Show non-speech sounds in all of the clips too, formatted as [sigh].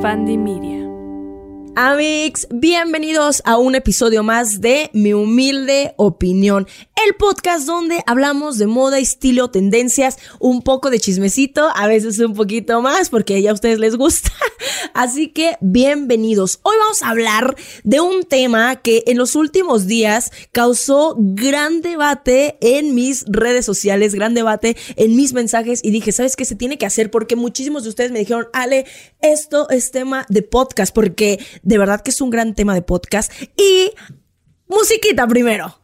Fandy Media. Amigos, bienvenidos a un episodio más de Mi Humilde Opinión, el podcast donde hablamos de moda, estilo, tendencias, un poco de chismecito, a veces un poquito más porque ya a ustedes les gusta. [laughs] Así que bienvenidos. Hoy vamos a hablar de un tema que en los últimos días causó gran debate en mis redes sociales, gran debate en mis mensajes y dije, ¿sabes qué se tiene que hacer? Porque muchísimos de ustedes me dijeron, Ale, esto es tema de podcast porque de verdad que es un gran tema de podcast. Y musiquita primero.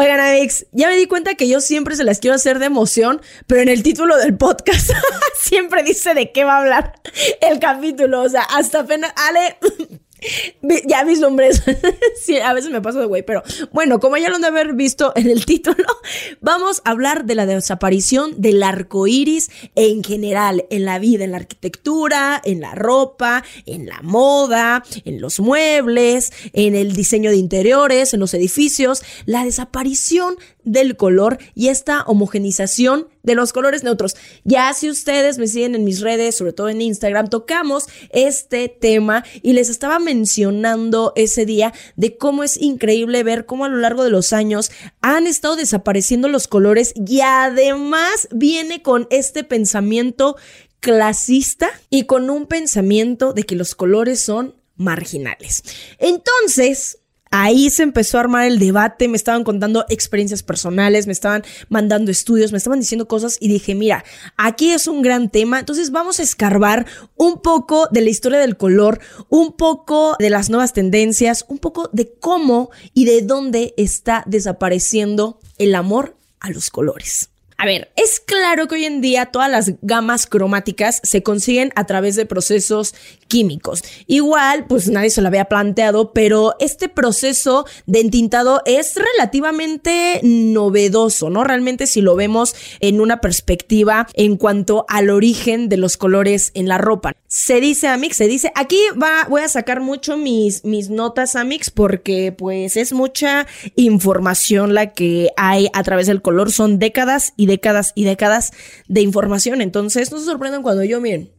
Oigan, Amix, ya me di cuenta que yo siempre se las quiero hacer de emoción, pero en el título del podcast [laughs] siempre dice de qué va a hablar el capítulo. O sea, hasta apenas. Ale. [laughs] Ya mis nombres, [laughs] a veces me paso de güey, pero bueno, como ya lo han de haber visto en el [laughs] título, vamos a hablar de la desaparición del arco iris en general, en la vida, en la arquitectura, en la ropa, en la moda, en los muebles, en el diseño de interiores, en los edificios, la desaparición del color y esta homogenización de los colores neutros. Ya si ustedes me siguen en mis redes, sobre todo en Instagram, tocamos este tema y les estaba mencionando ese día de cómo es increíble ver cómo a lo largo de los años han estado desapareciendo los colores y además viene con este pensamiento clasista y con un pensamiento de que los colores son marginales. Entonces, Ahí se empezó a armar el debate, me estaban contando experiencias personales, me estaban mandando estudios, me estaban diciendo cosas y dije, mira, aquí es un gran tema, entonces vamos a escarbar un poco de la historia del color, un poco de las nuevas tendencias, un poco de cómo y de dónde está desapareciendo el amor a los colores. A ver, es claro que hoy en día todas las gamas cromáticas se consiguen a través de procesos químicos. Igual, pues nadie se lo había planteado, pero este proceso de entintado es relativamente novedoso, ¿no? Realmente si lo vemos en una perspectiva en cuanto al origen de los colores en la ropa. Se dice, Amix, se dice, aquí va, voy a sacar mucho mis, mis notas, Amix, porque pues es mucha información la que hay a través del color, son décadas y décadas y décadas de información. Entonces, no se sorprendan cuando yo, miren,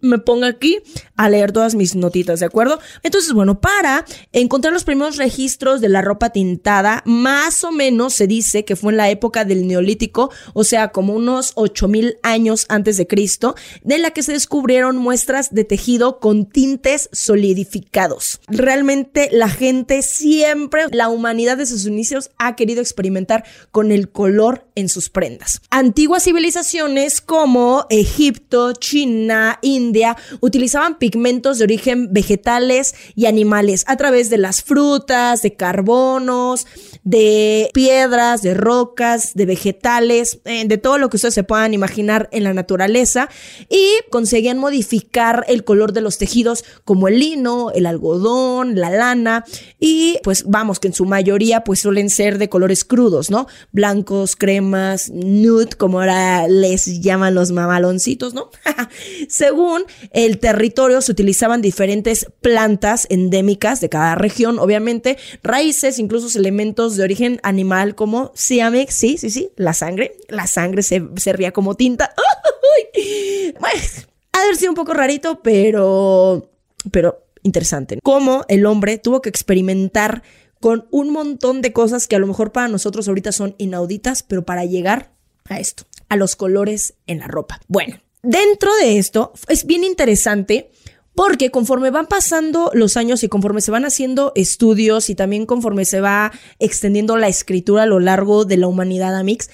me pongo aquí a leer todas mis notitas, ¿de acuerdo? Entonces, bueno, para encontrar los primeros registros de la ropa tintada, más o menos se dice que fue en la época del Neolítico, o sea, como unos 8000 años antes de Cristo, de la que se descubrieron muestras de tejido con tintes solidificados. Realmente la gente siempre, la humanidad desde sus inicios ha querido experimentar con el color en sus prendas. Antiguas civilizaciones como Egipto, China, India, utilizaban pigmentos de origen vegetales y animales a través de las frutas, de carbonos, de piedras, de rocas, de vegetales, eh, de todo lo que ustedes se puedan imaginar en la naturaleza y conseguían modificar el color de los tejidos como el lino, el algodón, la lana y pues vamos que en su mayoría pues suelen ser de colores crudos, ¿no? Blancos, cremas, nude, como ahora les llaman los mamaloncitos, ¿no? [laughs] Según el territorio se utilizaban diferentes plantas endémicas de cada región, obviamente, raíces, incluso elementos de origen animal como Siamex, sí, sí, sí, la sangre, la sangre se servía como tinta. [laughs] Bueno, ha de sido un poco rarito, pero, pero interesante. Cómo el hombre tuvo que experimentar con un montón de cosas que a lo mejor para nosotros ahorita son inauditas, pero para llegar a esto, a los colores en la ropa. Bueno, Dentro de esto es bien interesante porque conforme van pasando los años y conforme se van haciendo estudios y también conforme se va extendiendo la escritura a lo largo de la humanidad, Amix,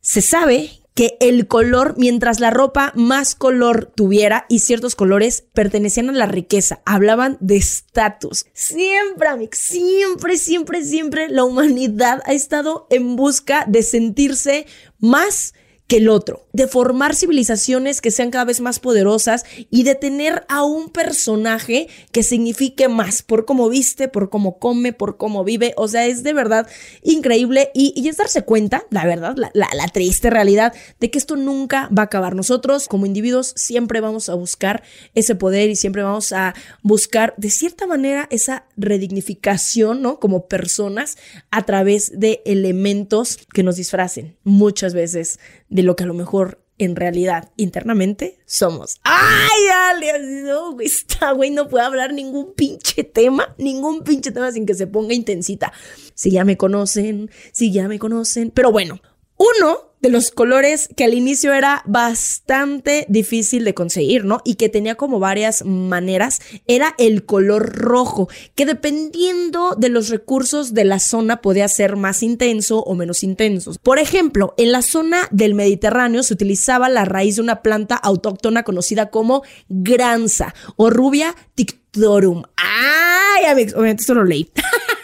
se sabe que el color, mientras la ropa más color tuviera y ciertos colores pertenecían a la riqueza, hablaban de estatus. Siempre, Amix, siempre, siempre, siempre la humanidad ha estado en busca de sentirse más que el otro, de formar civilizaciones que sean cada vez más poderosas y de tener a un personaje que signifique más por cómo viste, por cómo come, por cómo vive. O sea, es de verdad increíble y, es darse cuenta, la verdad, la, la triste realidad de que esto nunca va a acabar. Nosotros como individuos siempre vamos a buscar ese poder y siempre vamos a buscar de cierta manera esa redignificación, ¿no? Como personas a través de elementos que nos disfracen muchas veces de lo que a lo mejor en realidad internamente somos. ¡Ay, Ale! No, güey, esta güey no puede hablar ningún pinche tema, ningún pinche tema sin que se ponga intensita. Si ya me conocen, si ya me conocen. Pero bueno, uno de los colores que al inicio era bastante difícil de conseguir, ¿no? Y que tenía como varias maneras, era el color rojo, que dependiendo de los recursos de la zona podía ser más intenso o menos intenso. Por ejemplo, en la zona del Mediterráneo se utilizaba la raíz de una planta autóctona conocida como granza o rubia tictorum. ¡Ay! Obviamente esto lo leí. [laughs]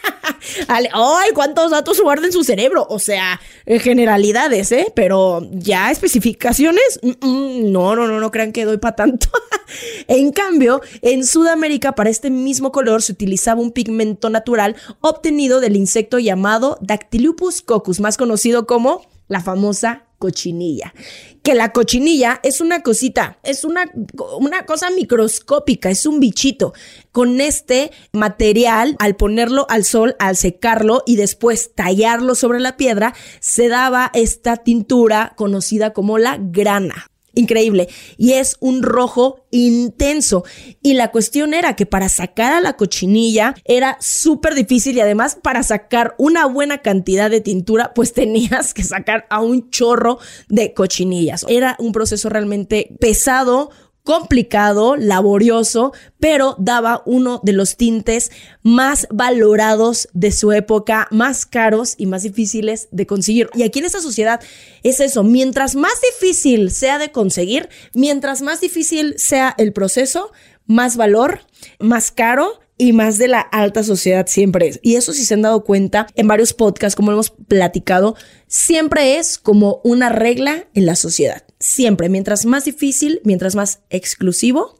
¡Ay, cuántos datos guarda en su cerebro! O sea, generalidades, ¿eh? Pero ya especificaciones, no, no, no, no crean que doy para tanto. [laughs] en cambio, en Sudamérica, para este mismo color se utilizaba un pigmento natural obtenido del insecto llamado Dactylopus coccus, más conocido como la famosa cochinilla. Que la cochinilla es una cosita, es una, una cosa microscópica, es un bichito. Con este material, al ponerlo al sol, al secarlo y después tallarlo sobre la piedra, se daba esta tintura conocida como la grana increíble y es un rojo intenso. Y la cuestión era que para sacar a la cochinilla era súper difícil y además para sacar una buena cantidad de tintura pues [laughs] tenías que sacar a un chorro de cochinillas. Era un proceso realmente pesado, complicado, laborioso, pero daba uno de los tintes más valorados de su época, más caros y más difíciles de conseguir. Y aquí en esta sociedad es eso, mientras más difícil sea de conseguir, mientras más difícil sea el proceso, más valor, más caro y más de la alta sociedad siempre es. Y eso si se han dado cuenta en varios podcasts, como hemos platicado, siempre es como una regla en la sociedad. Siempre, mientras más difícil, mientras más exclusivo,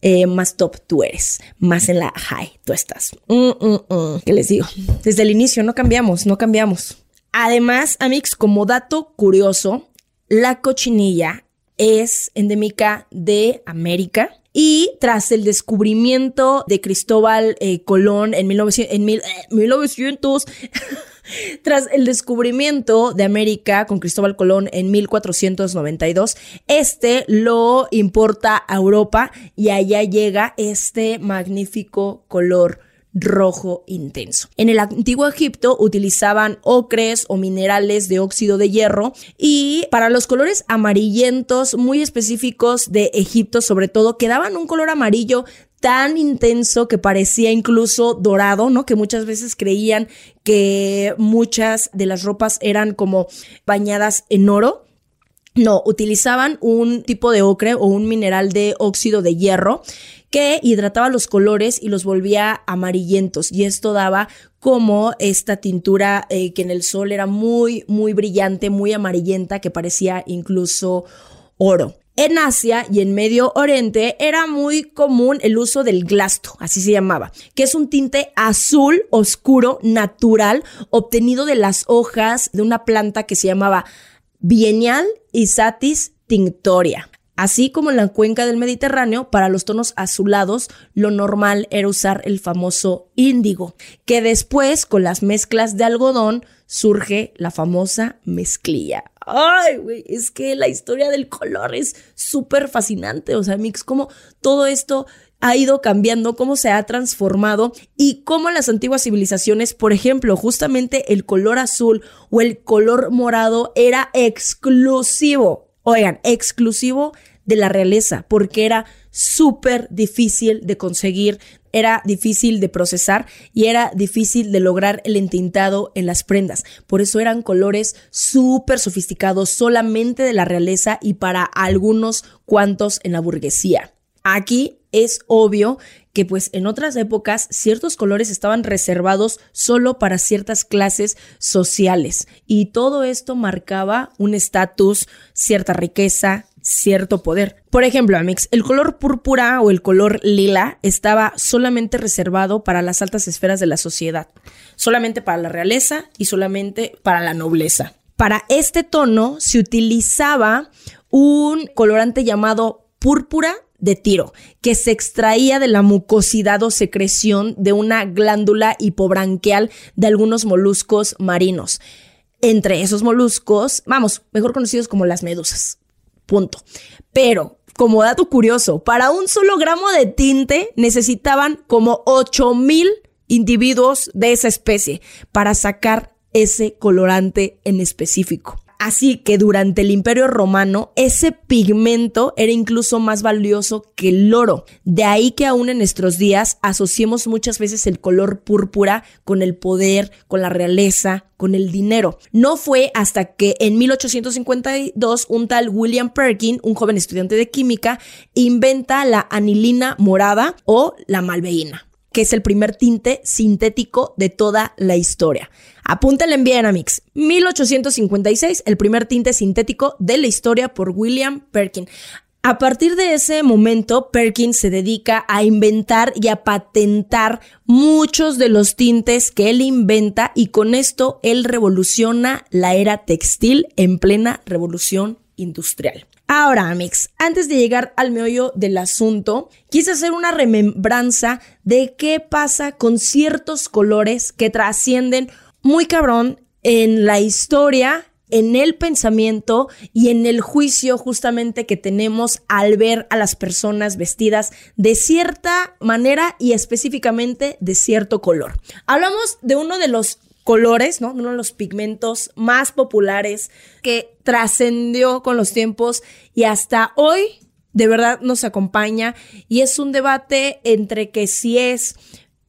eh, más top tú eres, más en la high tú estás. Mm, mm, mm. ¿Qué les digo? Desde el inicio no cambiamos, no cambiamos. Además, Amix, como dato curioso, la cochinilla es endémica de América y tras el descubrimiento de Cristóbal eh, Colón en, 1900, en 1900 eh, [laughs] Tras el descubrimiento de América con Cristóbal Colón en 1492, este lo importa a Europa y allá llega este magnífico color rojo intenso. En el antiguo Egipto utilizaban ocres o minerales de óxido de hierro y para los colores amarillentos muy específicos de Egipto sobre todo quedaban un color amarillo tan intenso que parecía incluso dorado, ¿no? Que muchas veces creían que muchas de las ropas eran como bañadas en oro. No, utilizaban un tipo de ocre o un mineral de óxido de hierro que hidrataba los colores y los volvía amarillentos y esto daba como esta tintura eh, que en el sol era muy, muy brillante, muy amarillenta, que parecía incluso oro. En Asia y en Medio Oriente era muy común el uso del glasto, así se llamaba, que es un tinte azul oscuro natural obtenido de las hojas de una planta que se llamaba Biennial Isatis tinctoria. Así como en la cuenca del Mediterráneo, para los tonos azulados, lo normal era usar el famoso índigo, que después, con las mezclas de algodón, surge la famosa mezclilla. Ay, güey, es que la historia del color es súper fascinante. O sea, Mix, cómo todo esto ha ido cambiando, cómo se ha transformado y cómo las antiguas civilizaciones, por ejemplo, justamente el color azul o el color morado era exclusivo Oigan, exclusivo de la realeza, porque era súper difícil de conseguir, era difícil de procesar y era difícil de lograr el entintado en las prendas. Por eso eran colores súper sofisticados solamente de la realeza y para algunos cuantos en la burguesía. Aquí es obvio que pues en otras épocas ciertos colores estaban reservados solo para ciertas clases sociales y todo esto marcaba un estatus, cierta riqueza, cierto poder. Por ejemplo, Amix, el color púrpura o el color lila estaba solamente reservado para las altas esferas de la sociedad, solamente para la realeza y solamente para la nobleza. Para este tono se utilizaba un colorante llamado púrpura de tiro, que se extraía de la mucosidad o secreción de una glándula hipobranquial de algunos moluscos marinos. Entre esos moluscos, vamos, mejor conocidos como las medusas. Punto. Pero, como dato curioso, para un solo gramo de tinte necesitaban como 8000 individuos de esa especie para sacar ese colorante en específico. Así que durante el Imperio Romano ese pigmento era incluso más valioso que el oro. De ahí que aún en nuestros días asociemos muchas veces el color púrpura con el poder, con la realeza, con el dinero. No fue hasta que en 1852 un tal William Perkin, un joven estudiante de química, inventa la anilina morada o la malveína que es el primer tinte sintético de toda la historia. Apúntenle bien, Amix. 1856, el primer tinte sintético de la historia por William Perkin. A partir de ese momento, Perkin se dedica a inventar y a patentar muchos de los tintes que él inventa y con esto él revoluciona la era textil en plena revolución industrial. Ahora, Amix, antes de llegar al meollo del asunto, quise hacer una remembranza de qué pasa con ciertos colores que trascienden muy cabrón en la historia, en el pensamiento y en el juicio justamente que tenemos al ver a las personas vestidas de cierta manera y específicamente de cierto color. Hablamos de uno de los colores, ¿no? Uno de los pigmentos más populares que trascendió con los tiempos y hasta hoy de verdad nos acompaña y es un debate entre que si es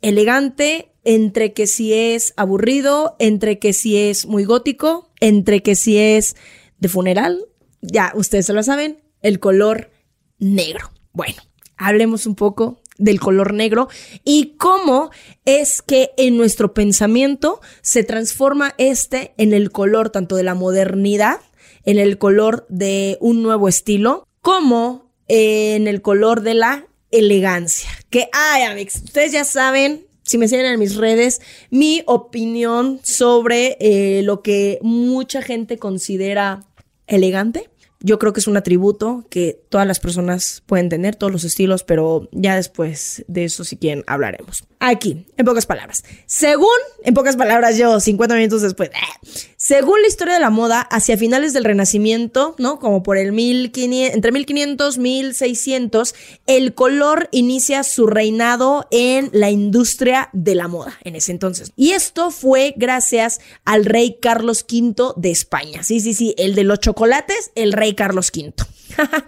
elegante entre que si es aburrido, entre que si es muy gótico, entre que si es de funeral, ya ustedes se lo saben, el color negro. Bueno, hablemos un poco del color negro y cómo es que en nuestro pensamiento se transforma este en el color tanto de la modernidad, en el color de un nuevo estilo, como en el color de la elegancia. Que, ay, amigos, ustedes ya saben si me siguen en mis redes, mi opinión sobre eh, lo que mucha gente considera elegante. Yo creo que es un atributo que todas las personas pueden tener, todos los estilos, pero ya después de eso, si quieren, hablaremos. Aquí, en pocas palabras. Según, en pocas palabras, yo, 50 minutos después, eh, según la historia de la moda, hacia finales del Renacimiento, ¿no? Como por el 1500, entre 1500, 1600, el color inicia su reinado en la industria de la moda en ese entonces. Y esto fue gracias al rey Carlos V de España. Sí, sí, sí, el de los chocolates, el rey Carlos V. [laughs]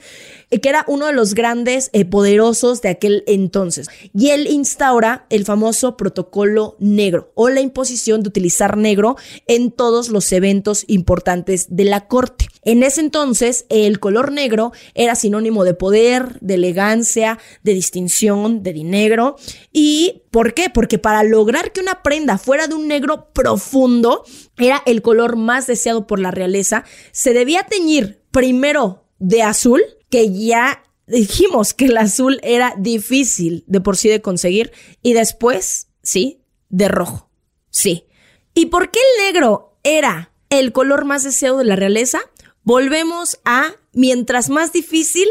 que era uno de los grandes eh, poderosos de aquel entonces. Y él instaura el famoso protocolo negro o la imposición de utilizar negro en todos los eventos importantes de la corte. En ese entonces, el color negro era sinónimo de poder, de elegancia, de distinción, de dinero. ¿Y por qué? Porque para lograr que una prenda fuera de un negro profundo, era el color más deseado por la realeza, se debía teñir primero de azul, que ya dijimos que el azul era difícil de por sí de conseguir, y después, sí, de rojo. Sí. ¿Y por qué el negro era el color más deseado de la realeza? Volvemos a mientras más difícil,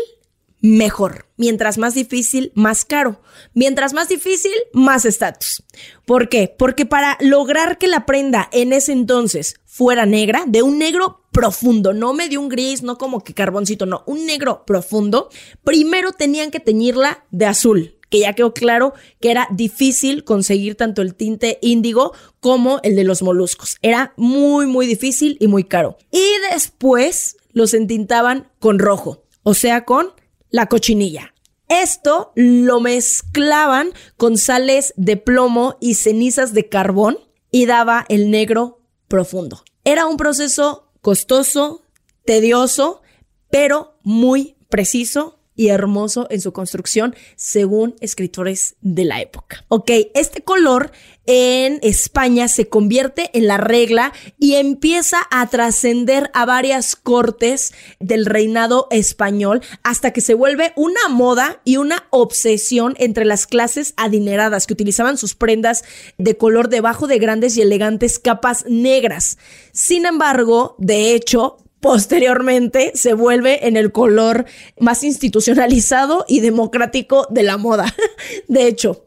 mejor. Mientras más difícil, más caro. Mientras más difícil, más estatus. ¿Por qué? Porque para lograr que la prenda en ese entonces fuera negra, de un negro profundo, no medio un gris, no como que carboncito, no, un negro profundo, primero tenían que teñirla de azul, que ya quedó claro que era difícil conseguir tanto el tinte índigo como el de los moluscos. Era muy, muy difícil y muy caro. Y después los entintaban con rojo, o sea, con la cochinilla. Esto lo mezclaban con sales de plomo y cenizas de carbón y daba el negro profundo. Era un proceso costoso, tedioso, pero muy preciso y hermoso en su construcción, según escritores de la época. Ok, este color en España se convierte en la regla y empieza a trascender a varias cortes del reinado español hasta que se vuelve una moda y una obsesión entre las clases adineradas que utilizaban sus prendas de color debajo de grandes y elegantes capas negras. Sin embargo, de hecho, posteriormente se vuelve en el color más institucionalizado y democrático de la moda. [laughs] De hecho,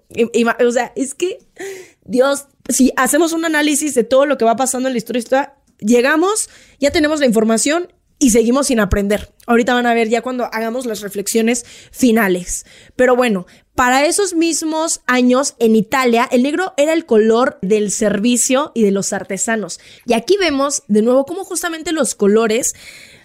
o sea, es que, Dios, si hacemos un análisis de todo lo que va pasando en la historia, llegamos, ya tenemos la información y seguimos sin aprender. Ahorita van a ver ya cuando hagamos las reflexiones finales. Pero bueno, para esos mismos años en Italia, el negro era el color del servicio y de los artesanos. Y aquí vemos de nuevo cómo justamente los colores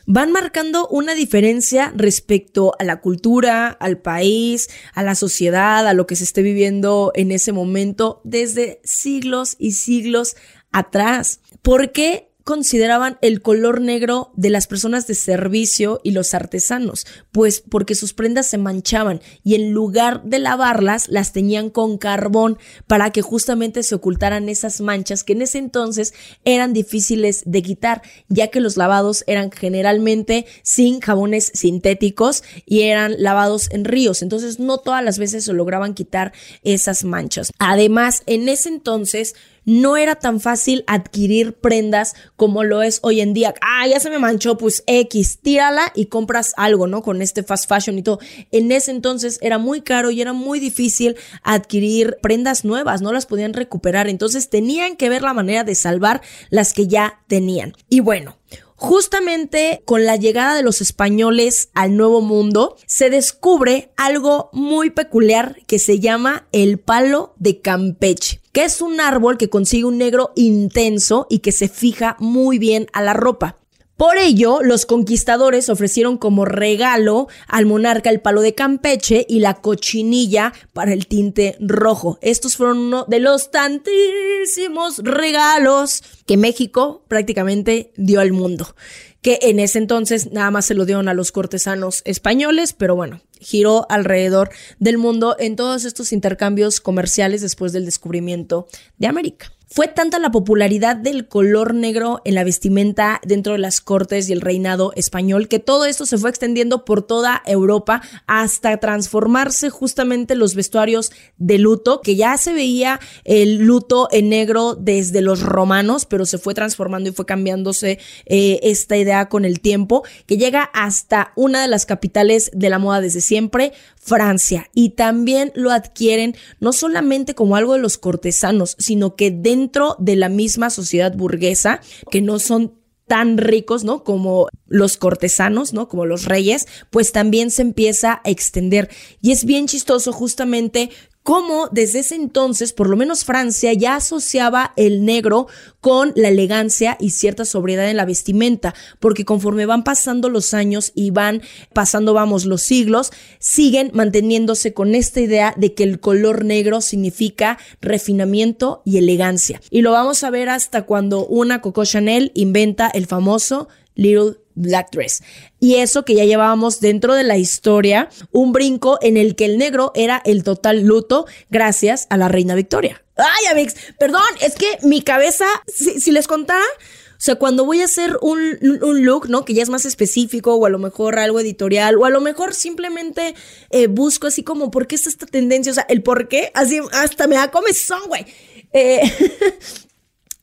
van marcando una diferencia respecto a la cultura, al país, a la sociedad, a lo que se esté viviendo en ese momento desde siglos y siglos atrás. ¿Por qué consideraban el color negro de las personas de servicio y los artesanos, pues porque sus prendas se manchaban y en lugar de lavarlas las tenían con carbón para que justamente se ocultaran esas manchas que en ese entonces eran difíciles de quitar, ya que los lavados eran generalmente sin jabones sintéticos y eran lavados en ríos, entonces no todas las veces se lograban quitar esas manchas. Además, en ese entonces no era tan fácil adquirir prendas como lo es hoy en día. Ah, ya se me manchó, pues X, tírala y compras algo, ¿no? Con este fast fashion y todo. En ese entonces era muy caro y era muy difícil adquirir prendas nuevas, no las podían recuperar. Entonces tenían que ver la manera de salvar las que ya tenían. Y bueno, Justamente con la llegada de los españoles al Nuevo Mundo, se descubre algo muy peculiar que se llama el palo de Campeche que es un árbol que consigue un negro intenso y que se fija muy bien a la ropa. Por ello, los conquistadores ofrecieron como regalo al monarca el palo de Campeche y la cochinilla para el tinte rojo. Estos fueron uno de los tantísimos regalos que México prácticamente dio al mundo que en ese entonces nada más se lo dieron a los cortesanos españoles, pero bueno, giró alrededor del mundo en todos estos intercambios comerciales después del descubrimiento de América. Fue tanta la popularidad del color negro en la vestimenta dentro de las cortes y el reinado español que todo esto se fue extendiendo por toda Europa hasta transformarse justamente los vestuarios de luto, que ya se veía el luto en negro desde los romanos, pero se fue transformando y fue cambiándose eh, esta idea con el tiempo, que llega hasta una de las capitales de la moda desde siempre, Francia. Y también lo adquieren no solamente como algo de los cortesanos, sino que dentro dentro de la misma sociedad burguesa, que no son tan ricos, ¿no? Como los cortesanos, ¿no? Como los reyes, pues también se empieza a extender. Y es bien chistoso justamente cómo desde ese entonces, por lo menos Francia, ya asociaba el negro con la elegancia y cierta sobriedad en la vestimenta, porque conforme van pasando los años y van pasando, vamos, los siglos, siguen manteniéndose con esta idea de que el color negro significa refinamiento y elegancia. Y lo vamos a ver hasta cuando una Coco Chanel inventa el famoso Little Black Dress. Y eso que ya llevábamos dentro de la historia, un brinco en el que el negro era el total luto gracias a la reina Victoria. Ay, Amix, perdón, es que mi cabeza, si, les contara, o sea, cuando voy a hacer un, look, ¿no? Que ya es más específico, o a lo mejor algo editorial, o a lo mejor simplemente eh, busco así como, ¿por qué es esta tendencia? O sea, el por qué, así hasta me da comezón, güey. Eh, [laughs]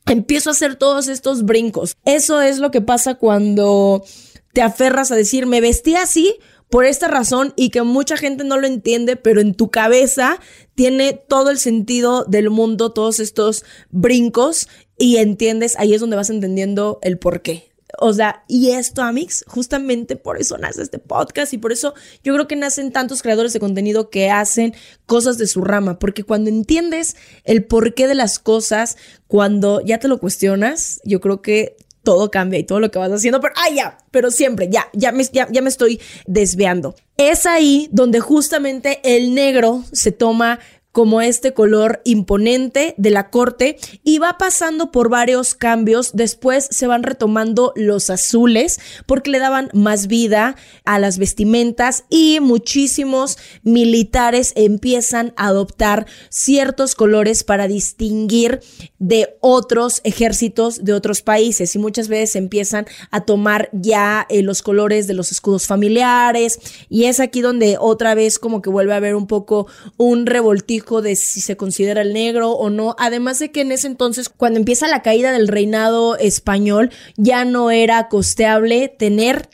empiezo a hacer todos estos brincos. Eso es lo que pasa cuando te aferras a decir, me vestí así por esta razón y que mucha gente no lo entiende, pero en tu cabeza tiene todo el sentido del mundo, todos estos brincos y entiendes, ahí es donde vas entendiendo el por qué. O sea, y esto, Amix, justamente por eso nace este podcast y por eso yo creo que nacen tantos creadores de contenido que hacen cosas de su rama, porque cuando entiendes el porqué de las cosas, cuando ya te lo cuestionas, yo creo que todo cambia y todo lo que vas haciendo, pero, ay, ya, pero siempre, ya, ya me, ya, ya me estoy desviando. Es ahí donde justamente el negro se toma como este color imponente de la corte y va pasando por varios cambios. Después se van retomando los azules porque le daban más vida a las vestimentas y muchísimos militares empiezan a adoptar ciertos colores para distinguir de otros ejércitos de otros países y muchas veces empiezan a tomar ya eh, los colores de los escudos familiares y es aquí donde otra vez como que vuelve a haber un poco un revoltijo de si se considera el negro o no. Además de que en ese entonces, cuando empieza la caída del reinado español, ya no era costeable tener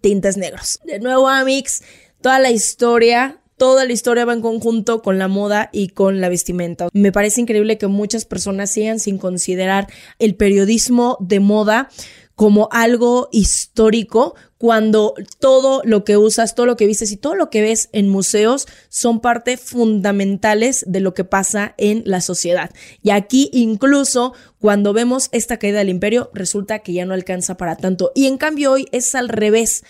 tintes negros. De nuevo, Amix, toda la historia Toda la historia va en conjunto con la moda y con la vestimenta. Me parece increíble que muchas personas sigan sin considerar el periodismo de moda como algo histórico cuando todo lo que usas, todo lo que vistes y todo lo que ves en museos son parte fundamentales de lo que pasa en la sociedad. Y aquí incluso cuando vemos esta caída del imperio resulta que ya no alcanza para tanto. Y en cambio hoy es al revés.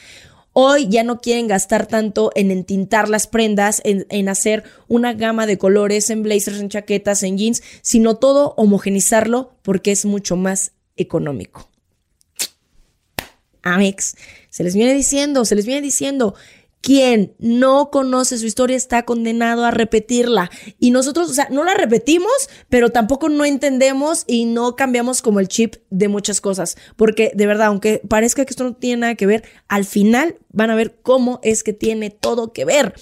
Hoy ya no quieren gastar tanto en entintar las prendas, en, en, hacer una gama de colores, en blazers, en chaquetas, en jeans, sino todo homogenizarlo porque es mucho más económico. Amex. Se les viene diciendo, se les viene diciendo, quien no conoce su historia está condenado a repetirla. Y nosotros, o sea, no la repetimos, pero tampoco no entendemos y no cambiamos como el chip de muchas cosas. Porque de verdad, aunque parezca que esto no tiene nada que ver, al final van a ver cómo es que tiene todo que ver.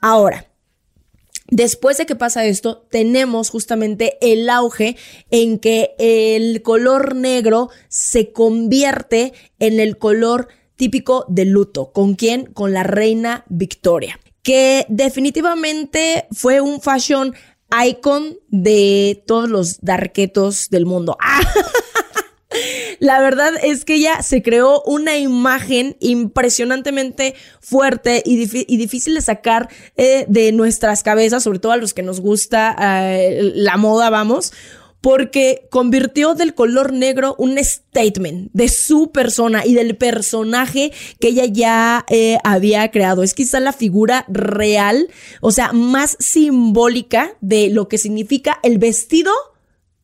Ahora, Después de que pasa esto, tenemos justamente el auge en que el color negro se convierte en el color típico de luto. ¿Con quién? Con la reina Victoria, que definitivamente fue un fashion icon de todos los darquetos del mundo. [laughs] La verdad es que ella se creó una imagen impresionantemente fuerte y, difícil de sacar eh, de nuestras cabezas, sobre todo a los que nos gusta eh, la moda, vamos porque convirtió del color negro un statement de su persona y del personaje que ella ya eh, había creado. Es quizá la figura real, o sea, más simbólica de lo que significa el vestido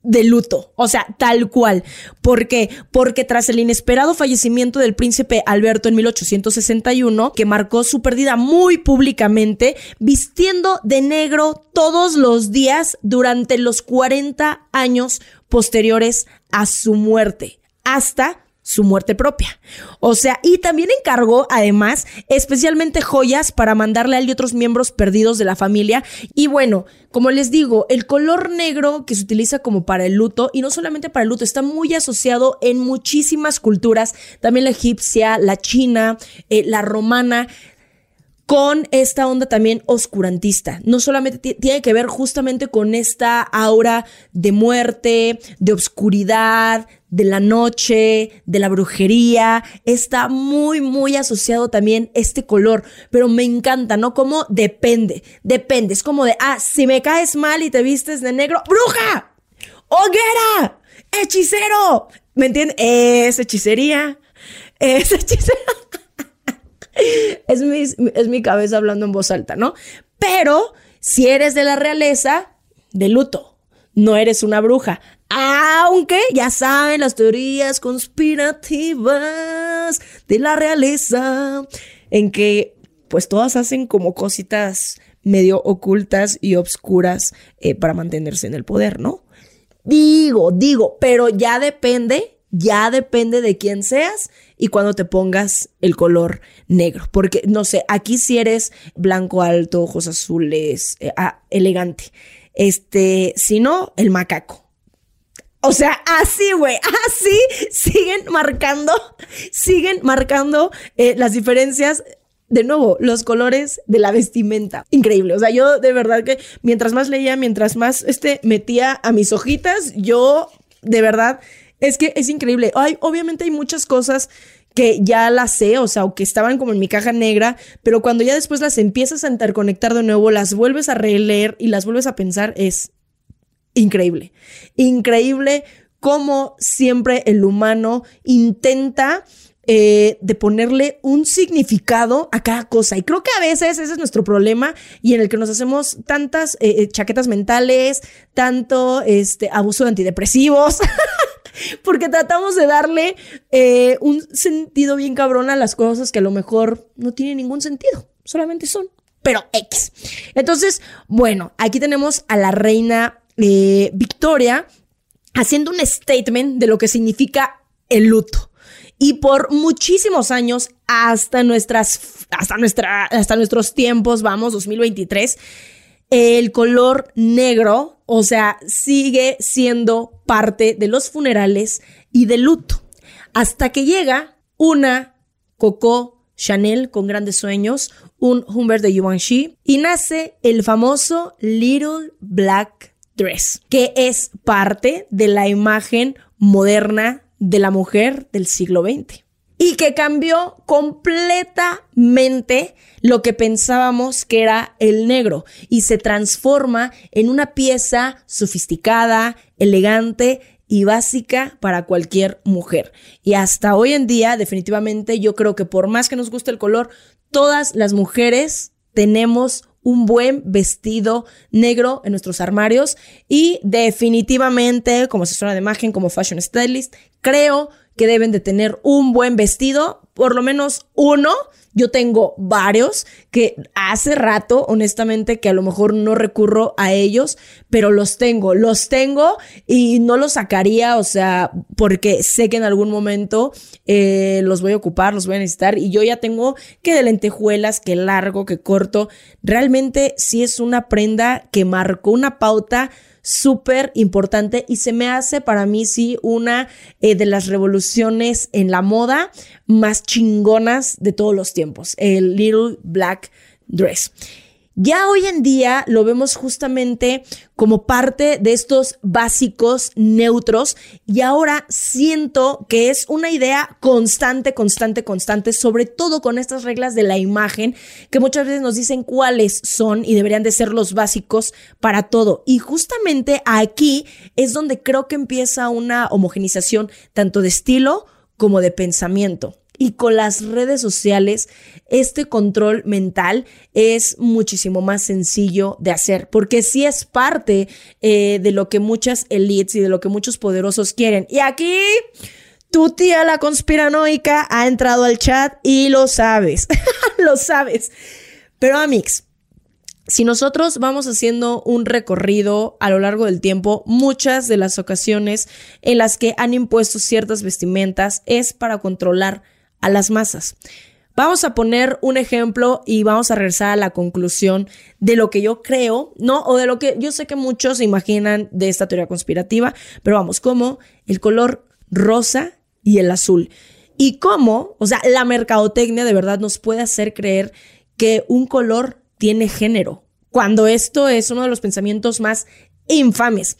de luto, o sea, tal cual. ¿Por qué? Porque tras el inesperado fallecimiento del príncipe Alberto en 1861, que marcó su pérdida muy públicamente, vistiendo de negro todos los días durante los 40 años posteriores a su muerte, hasta su muerte propia. O sea, y también encargó además especialmente joyas para mandarle a él y otros miembros perdidos de la familia. Y bueno, como les digo, el color negro que se utiliza como para el luto, y no solamente para el luto, está muy asociado en muchísimas culturas, también la egipcia, la china, eh, la romana con esta onda también oscurantista. No solamente tiene que ver justamente con esta aura de muerte, de obscuridad, de la noche, de la brujería. Está muy, muy asociado también este color, pero me encanta, ¿no? Como depende, depende. Es como de, ah, si me caes mal y te vistes de negro, bruja, hoguera, hechicero. ¿Me entiendes? Es hechicería, es [laughs] hechicería. [laughs] es, mi, es mi cabeza hablando en voz alta, ¿no? Pero si eres de la realeza, de luto, no eres una bruja. Aunque ya saben las teorías conspirativas de la realeza, en que pues todas hacen como cositas medio ocultas y obscuras eh, para mantenerse en el poder, ¿no? Digo, digo, pero ya depende ya depende de quién seas y cuando te pongas el color negro. Porque, no sé, aquí si eres blanco alto, ojos azules, eh, ah, elegante. Este, si no, el macaco. O sea, así, güey, así siguen marcando, siguen marcando eh, las diferencias de nuevo, los colores de la vestimenta. Increíble. O sea, yo de verdad que mientras más leía, mientras más este, metía a mis hojitas, yo de verdad es que es increíble. Hay, obviamente hay muchas cosas que ya las sé, o sea, o que estaban como en mi caja negra, pero cuando ya después las empiezas a interconectar de nuevo, las vuelves a releer y las vuelves a pensar, es increíble. Increíble cómo siempre el humano intenta eh, de ponerle un significado a cada cosa. Y creo que a veces ese es nuestro problema y en el que nos hacemos tantas eh, eh, chaquetas mentales, tanto este, abuso de antidepresivos. [laughs] porque tratamos de darle un sentido bien cabrón a las cosas que a lo mejor no tienen ningún sentido, solamente son, pero X. Entonces, bueno, aquí tenemos a la reina Victoria haciendo un statement de lo que significa el luto. Y por muchísimos años, hasta nuestras, hasta nuestra, hasta nuestros tiempos, vamos, 2023, el color negro, o sea, sigue siendo parte de los funerales y del luto. Hasta que llega una Coco Chanel con grandes sueños, un Humbert de Givenchy, y nace el famoso Little Black Dress, que es parte de la imagen moderna de la mujer del siglo XX y que cambió completamente lo que pensábamos que era el negro y se transforma en una pieza sofisticada, elegante y básica para cualquier mujer. Y hasta hoy en día, definitivamente, yo creo que por más que nos guste el color, todas las mujeres tenemos un buen vestido negro en nuestros armarios y definitivamente como asesora de imagen, como fashion stylist, creo que deben de tener un buen vestido, por lo menos uno. Yo tengo varios que hace rato, honestamente, que a lo mejor no recurro a ellos, pero los tengo, los tengo y no los sacaría, o sea, porque sé que en algún momento eh, los voy a ocupar, los voy a necesitar y yo ya tengo que de lentejuelas, que largo, que corto. Realmente sí es una prenda que marcó una pauta súper importante y se me hace para mí sí una eh, de las revoluciones en la moda más chingonas de todos los tiempos, el Little Black Dress. Ya hoy en día lo vemos justamente como parte de estos básicos neutros y ahora siento que es una idea constante, constante, constante, sobre todo con estas reglas de la imagen que muchas veces nos dicen cuáles son y deberían de ser los básicos para todo. Y justamente aquí es donde creo que empieza una homogenización tanto de estilo como de pensamiento. Y con las redes sociales, este control mental es muchísimo más sencillo de hacer, porque sí es parte eh, de lo que muchas elites y de lo que muchos poderosos quieren. Y aquí, tu tía la conspiranoica ha entrado al chat y lo sabes, [laughs] lo sabes. Pero Amix, si nosotros vamos haciendo un recorrido a lo largo del tiempo, muchas de las ocasiones en las que han impuesto ciertas vestimentas es para controlar a las masas. Vamos a poner un ejemplo y vamos a regresar a la conclusión de lo que yo creo, ¿no? O de lo que yo sé que muchos imaginan de esta teoría conspirativa, pero vamos, como el color rosa y el azul. Y cómo, o sea, la mercadotecnia de verdad nos puede hacer creer que un color tiene género, cuando esto es uno de los pensamientos más infames.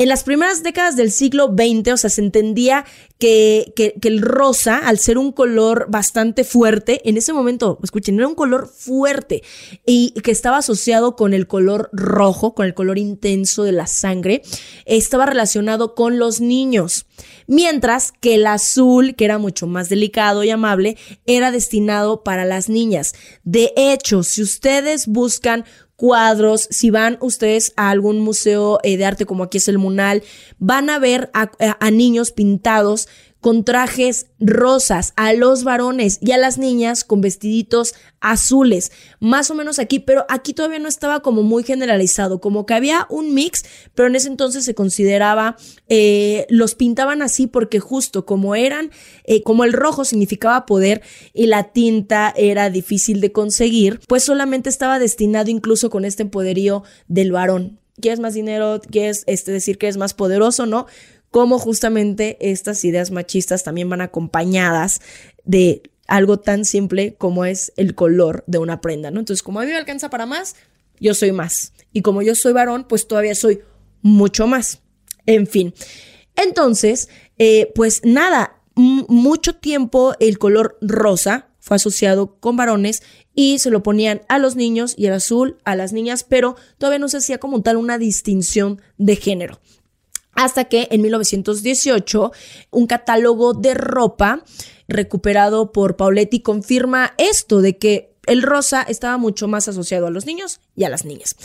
En las primeras décadas del siglo XX, o sea, se entendía que, que, el rosa, al ser un color bastante fuerte, en ese momento, escuchen, era un color fuerte y que estaba asociado con el color rojo, con el color intenso de la sangre, estaba relacionado con los niños. Mientras que el azul, que era mucho más delicado y amable, era destinado para las niñas. De hecho, si ustedes buscan cuadros, si van ustedes a algún museo eh, de arte como aquí es el Munal, van a ver a niños pintados con trajes rosas, a los varones y a las niñas con vestiditos azules, más o menos aquí, pero aquí todavía no estaba como muy generalizado, como que había un mix, pero en ese entonces se consideraba, eh, los pintaban así porque justo como eran, eh, como el rojo significaba poder y la tinta era difícil de conseguir, pues solamente estaba destinado incluso con este empoderío del varón. ¿Quieres más dinero? ¿Quieres este, decir que es más poderoso? No cómo justamente estas ideas machistas también van acompañadas de algo tan simple como es el color de una prenda, ¿no? Entonces, como a mí me alcanza para más, yo soy más. Y como yo soy varón, pues todavía soy mucho más. En fin. Entonces, eh, pues nada, mucho tiempo el color rosa fue asociado con varones y se lo ponían a los niños y el azul a las niñas, pero todavía no se hacía como tal una distinción de género hasta que en 1918 un catálogo de ropa recuperado por Pauletti confirma esto de que el rosa estaba mucho más asociado a los niños y a las niñas.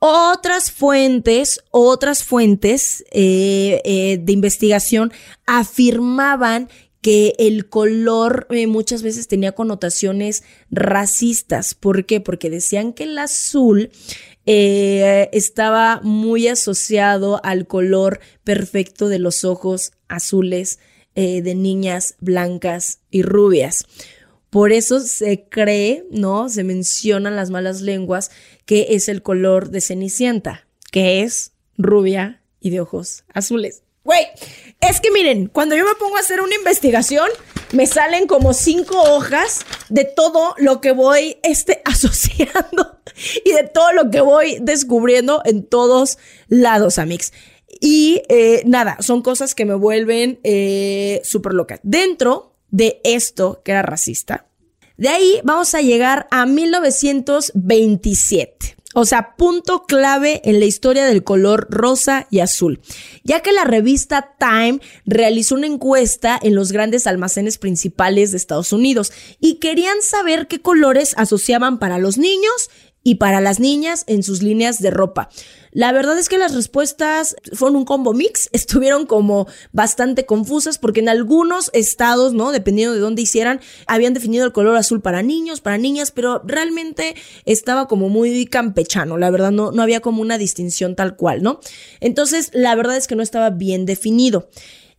Otras fuentes, otras fuentes eh, eh, de investigación afirmaban que el color eh, muchas veces tenía connotaciones racistas. ¿Por qué? Porque decían que el azul estaba muy asociado al color perfecto de los ojos azules de niñas blancas y rubias. Por eso se cree, ¿no? Se mencionan las malas lenguas que es el color de Cenicienta, que es rubia y de ojos azules. Güey, es que miren, cuando yo me pongo a hacer una investigación, me salen como cinco hojas de todo lo que voy este, [laughs] asociando y de todo lo que voy descubriendo en todos lados, Amix. Y eh, nada, son cosas que me vuelven eh, súper locas. Dentro de esto que era racista. De ahí vamos a llegar a 1927. O sea, punto clave en la historia del color rosa y azul, ya que la revista Time realizó una encuesta en los grandes almacenes principales de Estados Unidos y querían saber qué colores asociaban para los niños y para las niñas en sus líneas de ropa. La verdad es que las respuestas fueron un combo mix, [laughs] estuvieron como bastante confusas porque en algunos estados, ¿no? Dependiendo de dónde hicieran, habían definido el color azul para niños, para niñas, pero realmente estaba como muy campechano, la verdad no, no había como una distinción tal cual, ¿no? Entonces, la verdad es que no estaba bien definido.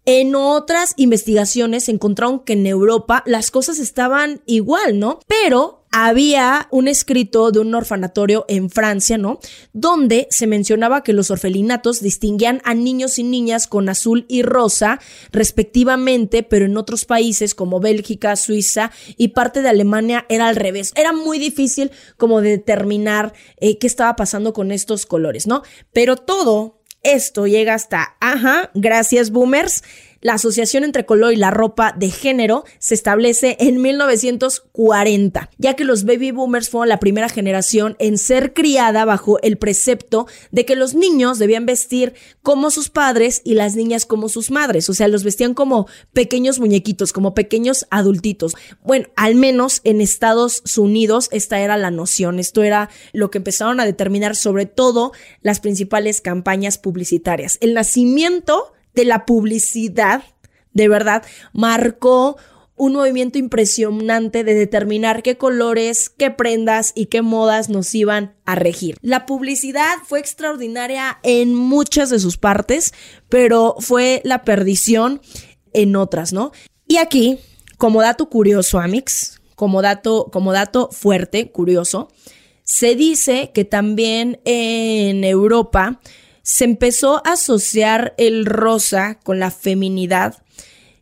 En otras investigaciones encontraron que en Europa las cosas estaban igual, ¿no? Pero había un escrito de un orfanatorio en Francia, ¿no? Donde se mencionaba que los orfelinatos distinguían a niños y niñas con azul y rosa, respectivamente, pero en otros países como Bélgica, Suiza y parte de Alemania era al revés. Era muy difícil como determinar eh, qué estaba pasando con estos colores, ¿no? Pero todo esto llega hasta, ajá, gracias boomers, la asociación entre color y la ropa de género se establece en 1940, ya que los baby boomers fueron la primera generación en ser criada bajo el precepto de que los niños debían vestir como sus padres y las niñas como sus madres, o sea, los vestían como pequeños muñequitos, como pequeños adultitos. Bueno, al menos en Estados Unidos esta era la noción, esto era lo que empezaron a determinar sobre todo las principales campañas publicitarias. El nacimiento de la publicidad, de verdad, marcó un movimiento impresionante de determinar qué colores, qué prendas y qué modas nos iban a regir. La publicidad fue extraordinaria en muchas de sus partes, pero fue la perdición en otras, ¿no? Y aquí, como dato curioso, Amix, como dato, como dato fuerte, curioso, se dice que también en Europa se empezó a asociar el rosa con la feminidad,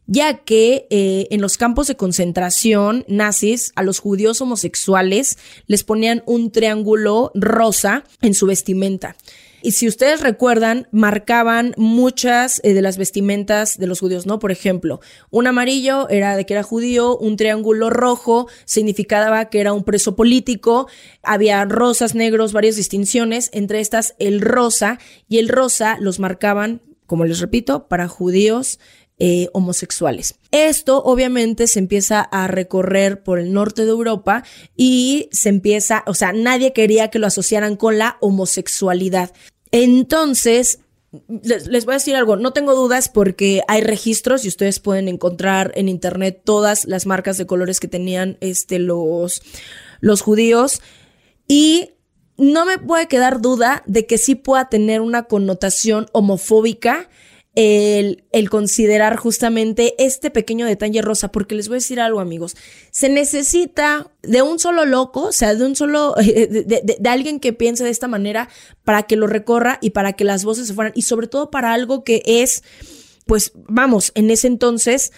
ya que eh, en los campos de concentración nazis a los judíos homosexuales les ponían un triángulo rosa en su vestimenta. Y si ustedes recuerdan, marcaban muchas eh, de las vestimentas de los judíos, ¿no? Por ejemplo, un amarillo era de que era judío, un triángulo rojo significaba que era un preso político, había rosas, negros, varias distinciones, entre estas el rosa, y el rosa los marcaban, como les repito, para judíos, eh, homosexuales. Esto obviamente se empieza a recorrer por el norte de Europa y se empieza, o sea, nadie quería que lo asociaran con la homosexualidad. Entonces, les, voy a decir algo, no tengo dudas porque hay registros y ustedes pueden encontrar en internet todas las marcas de colores que tenían este, los, los judíos. Y no me puede quedar duda de que sí pueda tener una connotación homofóbica el, considerar justamente este pequeño detalle rosa, porque les voy a decir algo, amigos. Se necesita de un solo loco, o sea, de un solo, [laughs] de, de, alguien que piense de esta manera para que lo recorra y para que las voces se fueran, y sobre todo para algo que es, pues, vamos, en ese entonces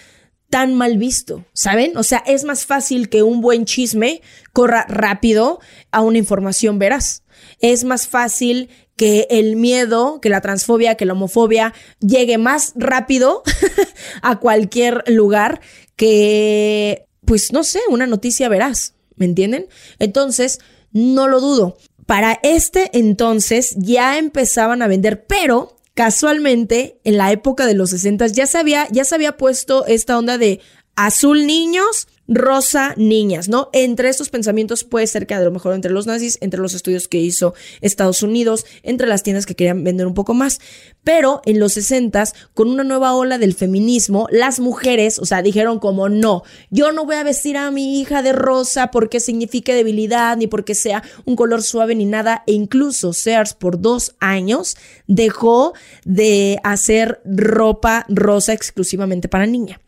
tan mal visto, ¿saben? O sea, es más fácil que un buen chisme corra rápido a una información veraz. Es más fácil que el miedo, que la transfobia, que la homofobia llegue más rápido [laughs] a cualquier lugar que, pues no sé, una noticia veraz, ¿me entienden? Entonces, no lo dudo. Para este entonces ya empezaban a vender, pero casualmente en la época de los 60 ya se había, ya se había puesto esta onda de azul niños, rosa niñas, ¿no? Entre estos pensamientos puede ser que a lo mejor entre los nazis, entre los estudios que hizo Estados Unidos, entre las tiendas que querían vender un poco más. Pero en los 60 con una nueva ola del feminismo, las mujeres, o sea, dijeron como no, yo no voy a vestir a mi hija de rosa porque signifique debilidad, ni porque sea un color suave, ni nada. E incluso Sears por dos años dejó de hacer ropa rosa exclusivamente para niña.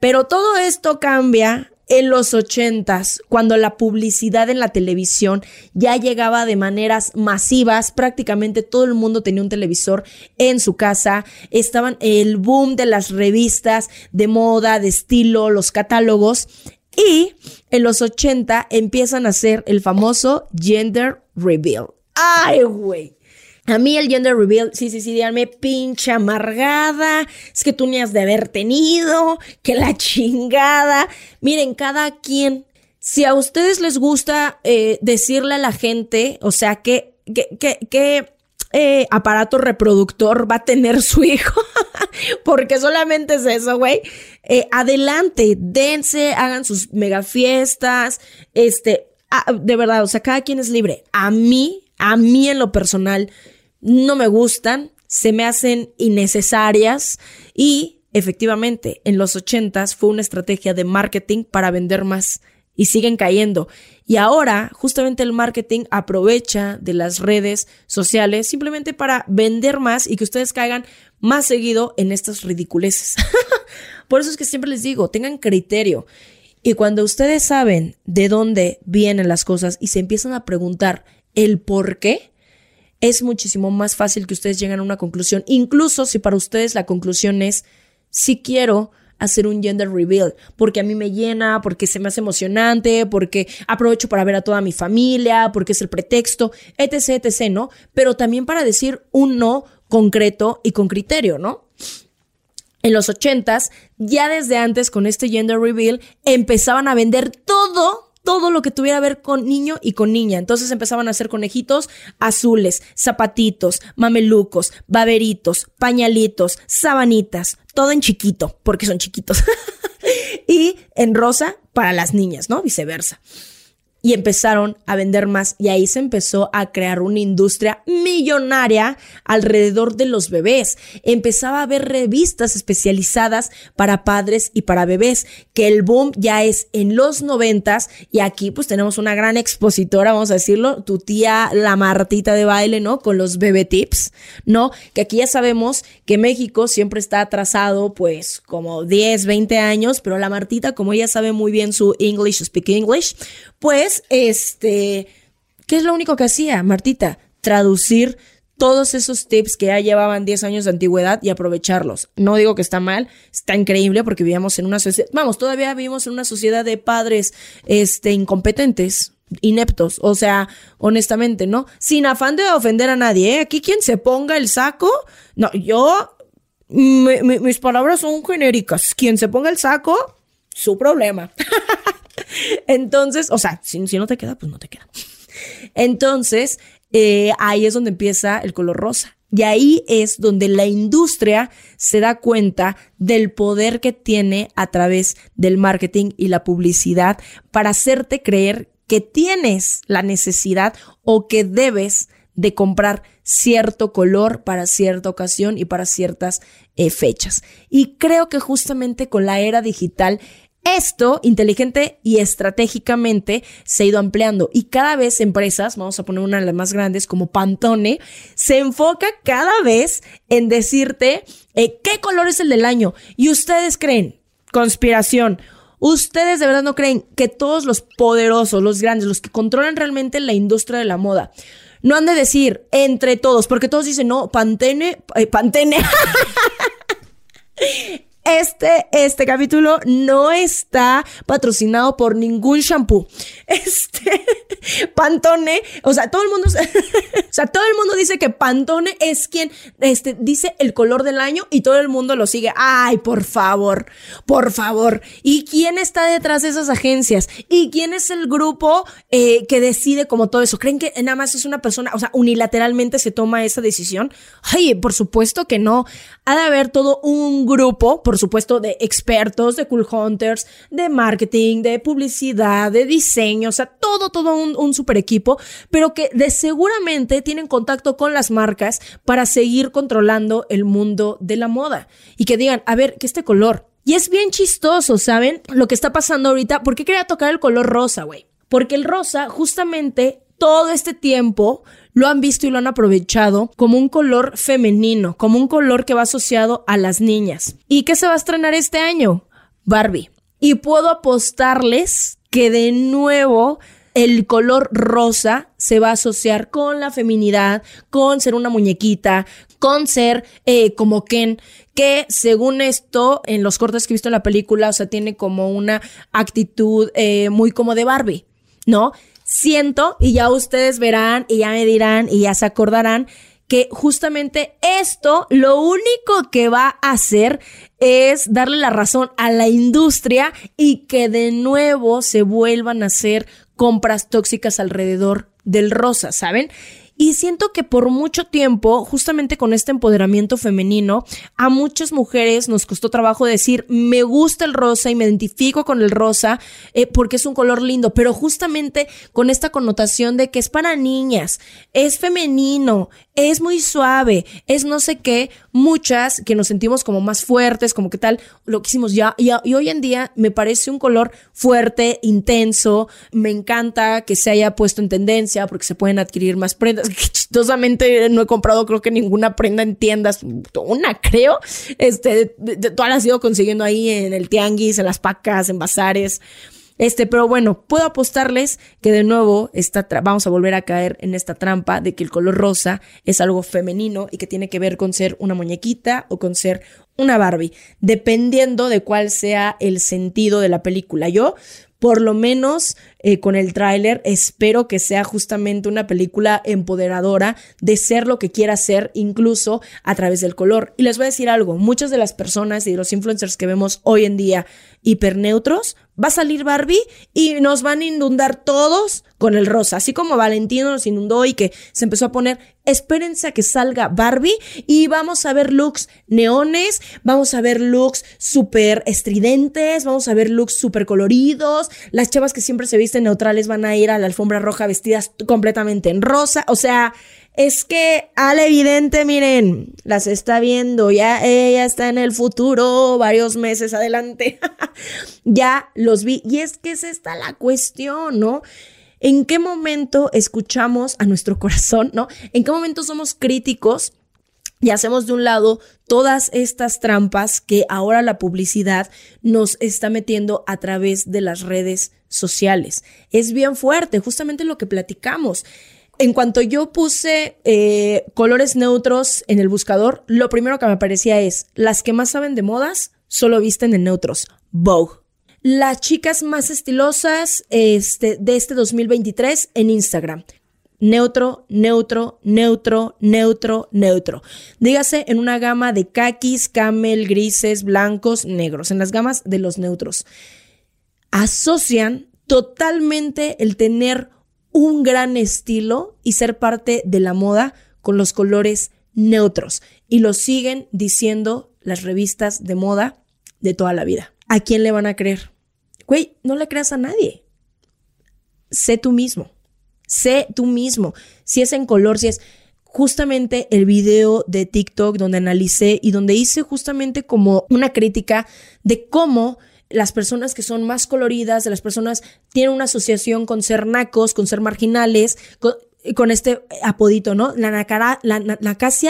Pero todo esto cambia en los ochentas, cuando la publicidad en la televisión ya llegaba de maneras masivas, prácticamente todo el mundo tenía un televisor en su casa, estaban el boom de las revistas de moda, de estilo, los catálogos, y en los 80 empiezan a hacer el famoso gender reveal. ¡Ay, güey! A mí el gender reveal, sí, sí, sí, díganme, pinche amargada, es que tú ni has de haber tenido, que la [laughs] chingada. Miren, cada quien, si a ustedes les gusta eh, decirle a la gente, o sea, que, eh, aparato reproductor va a tener [laughs] su hijo, porque solamente es eso, güey. Eh, adelante, dense, hagan sus mega fiestas, este, ah, de verdad, o sea, cada quien es libre. A mí, a mí en lo personal, no me gustan, se me hacen innecesarias y efectivamente en los ochentas fue una estrategia de marketing para vender más y siguen cayendo. Y ahora justamente el marketing aprovecha de las redes sociales simplemente para vender más y que ustedes caigan más seguido en estas ridiculeces. [laughs] Por eso es que siempre les digo, tengan criterio. Y cuando ustedes saben de dónde vienen las cosas y se empiezan a preguntar el por qué, es muchísimo más fácil que ustedes lleguen a una conclusión, incluso si para ustedes la conclusión es, si quiero hacer un gender reveal, porque a mí me llena, porque se me hace emocionante, porque aprovecho para ver a toda mi familia, porque es el pretexto, etc., etc., ¿no? Pero también para decir un no concreto y con criterio, ¿no? En los ochentas, ya desde antes con este gender reveal, empezaban a vender todo todo lo que tuviera que ver con niño y con niña. Entonces empezaban a hacer conejitos azules, zapatitos, mamelucos, baberitos, pañalitos, sabanitas, todo en chiquito, porque son chiquitos. [laughs] y en rosa para las niñas, ¿no? Viceversa y empezaron a vender más y ahí se empezó a crear una industria millonaria alrededor de los bebés. Empezaba a haber revistas especializadas para padres y para bebés, que el boom ya es en los noventas y aquí pues tenemos una gran expositora, vamos a decirlo, tu tía la Martita de baile, ¿no? Con los bebé tips, ¿no? Que aquí ya sabemos que México siempre está atrasado pues como 10, 20 años, pero la Martita como ella sabe muy bien su English, speak English, pues, este, ¿qué es lo único que hacía, Martita? Traducir todos esos tips que ya llevaban 10 años de antigüedad y aprovecharlos. No digo que está mal, está increíble porque vivíamos en una sociedad, vamos, todavía vivimos en una sociedad de padres, este, incompetentes, ineptos, o sea, honestamente, ¿no? Sin afán de ofender a nadie, ¿eh? Aquí quien se ponga el saco, no, yo, mis palabras son genéricas, quien se ponga el saco, su problema. [laughs] Entonces, o sea, si, no te queda, pues no te queda. Entonces, eh, ahí es donde empieza el color rosa. Y ahí es donde la industria se da cuenta del poder que tiene a través del marketing y la publicidad para hacerte creer que tienes la necesidad o que debes de comprar cierto color para cierta ocasión y para ciertas eh, fechas. Y creo que justamente con la era digital esto, inteligente y estratégicamente, se ha ido ampliando y cada vez empresas, vamos a poner una de las más grandes como Pantone, se enfoca cada vez en decirte eh, qué color es el del año. Y ustedes creen, conspiración, ustedes de verdad no creen que todos los poderosos, los grandes, los que controlan realmente la industria de la moda, no han de decir entre todos, porque todos dicen, no, Pantene, eh, Pantene. [laughs] este, este capítulo no está patrocinado por ningún shampoo. [laughs] Este, Pantone, o sea, todo el mundo, [laughs] sea, todo el mundo dice que Pantone es quien este, dice el color del año y todo el mundo lo sigue. Ay, por favor, por favor. ¿Y quién está detrás de esas agencias? ¿Y quién es el grupo eh, que decide como todo eso? ¿Creen que nada más es una persona, o sea, unilateralmente se toma esa decisión? Ay, por supuesto que no. Ha de haber todo un grupo, por supuesto, de expertos, de cool hunters, de marketing, de publicidad, de diseño, o sea, todo, todo un, un super equipo, pero que de seguramente tienen contacto con las marcas para seguir controlando el mundo de la moda. Y que digan, a ver, que este color. Y es bien chistoso, ¿saben? Lo que está pasando ahorita. ¿Por qué quería tocar el color rosa, güey? Porque el rosa, justamente, todo este tiempo lo han visto y lo han aprovechado como un color femenino, como un color que va asociado a las niñas. ¿Y qué se va a estrenar este año? Barbie. Y puedo apostarles que de nuevo el color rosa se va a asociar con la feminidad, con ser una muñequita, con ser eh, como Ken, que según esto, en los cortes que he visto en la película, o sea, tiene como una actitud eh, muy como de Barbie, ¿no? Siento, y ya ustedes verán, y ya me dirán, y ya se acordarán, que justamente esto lo único que va a hacer es darle la razón a la industria y que de nuevo se vuelvan a hacer compras tóxicas alrededor del rosa, ¿saben? Y siento que por mucho tiempo, justamente con este empoderamiento femenino, a muchas mujeres nos costó trabajo decir, me gusta el rosa y me identifico con el rosa eh, porque es un color lindo, pero justamente con esta connotación de que es para niñas, es femenino, es muy suave, es no sé qué, muchas que nos sentimos como más fuertes, como que tal, lo que hicimos ya, y, y hoy en día me parece un color fuerte, intenso, me encanta que se haya puesto en tendencia porque se pueden adquirir más prendas [laughs] chistosamente no he comprado creo que ninguna prenda en tiendas, una creo, este, todas las he ido consiguiendo ahí en el tianguis, en las pacas, en bazares. Este, pero bueno, puedo apostarles que de nuevo vamos a volver a caer en esta trampa de que el color rosa es algo femenino y que tiene que ver con ser una muñequita o con ser una Barbie, dependiendo de cuál sea el sentido de la película. Yo por lo menos eh, con el tráiler. Espero que sea justamente una película empoderadora de ser lo que quiera ser, incluso a través del color. Y les voy a decir algo, muchas de las personas y los influencers que vemos hoy en día hiperneutros, va a salir Barbie y nos van a inundar todos con el rosa, así como Valentino nos inundó y que se empezó a poner, espérense a que salga Barbie y vamos a ver looks neones, vamos a ver looks súper estridentes, vamos a ver looks súper coloridos, las chavas que siempre se visten neutrales van a ir a la alfombra roja vestidas completamente en rosa, o sea, es que al evidente, miren, las está viendo, ya ella está en el futuro, varios meses adelante, [laughs] ya los vi. Y es que es esta la cuestión, ¿no? ¿En qué momento escuchamos a nuestro corazón, ¿no? ¿En qué momento somos críticos? Y hacemos de un lado todas estas trampas que ahora la publicidad nos está metiendo a través de las redes sociales. Es bien fuerte, justamente lo que platicamos. En cuanto yo puse eh, colores neutros en el buscador, lo primero que me aparecía es, las que más saben de modas solo visten en neutros. Vogue. Las chicas más estilosas este, de este 2023 en Instagram. Neutro, neutro, neutro, neutro, neutro. Dígase en una gama de kakis, camel, grises, blancos, negros, en las gamas de los neutros. Asocian totalmente el tener un gran estilo y ser parte de la moda con los colores neutros. Y lo siguen diciendo las revistas de moda de toda la vida. ¿A quién le van a creer? Güey, no le creas a nadie. Sé tú mismo. Sé tú mismo. Si es en color, si es justamente el video de TikTok donde analicé y donde hice justamente como una crítica de cómo las personas que son más coloridas, las personas tienen una asociación con ser nacos, con ser marginales, con, este apodito, ¿no? La, nacara, la,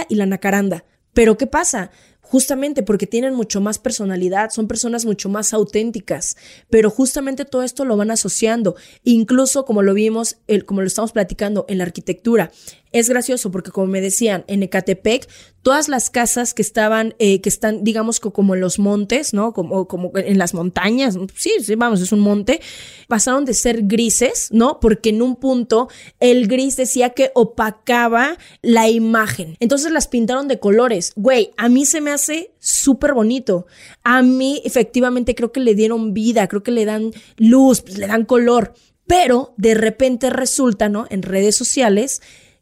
y la nacaranda. Pero ¿qué pasa? justamente porque tienen mucho más personalidad, son personas mucho más auténticas, pero justamente todo esto lo van asociando, incluso como lo vimos, el, como lo estamos platicando en la arquitectura. Es gracioso porque como me decían, en Ecatepec todas las casas que estaban, eh, que están, digamos, como en los montes, ¿no? Como, como en las montañas, sí, sí, vamos, es un monte, pasaron de ser grises, ¿no? Porque en un punto el gris decía que opacaba la imagen. Entonces las pintaron de colores. Güey, a mí se me hace súper bonito. A mí, efectivamente, creo que le dieron vida, creo que le dan luz, le dan color. Pero de repente resulta, ¿no? En redes sociales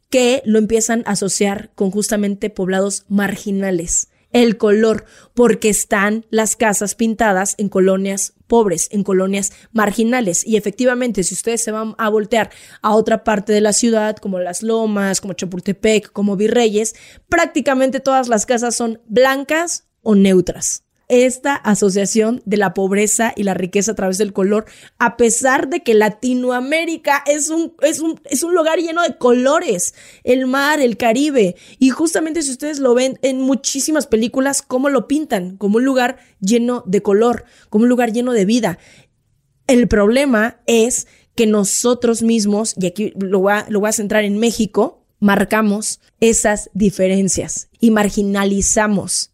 que lo empiezan a asociar con justamente poblados marginales. El color, porque están las casas pintadas en colonias pobres, en colonias marginales. Y efectivamente, si ustedes se van a voltear a otra parte de la ciudad, como Las Lomas, como Chapultepec, como Virreyes, prácticamente todas las casas son blancas o neutras esta asociación de la pobreza y la riqueza a través del color, a pesar de que Latinoamérica es un, es un, es un lugar lleno de colores, el mar, el Caribe, y justamente si ustedes lo ven en muchísimas películas, cómo lo pintan, como un lugar lleno de color, como un lugar lleno de vida. El problema es que nosotros mismos, y aquí lo voy a, lo voy a centrar en México, marcamos esas diferencias y marginalizamos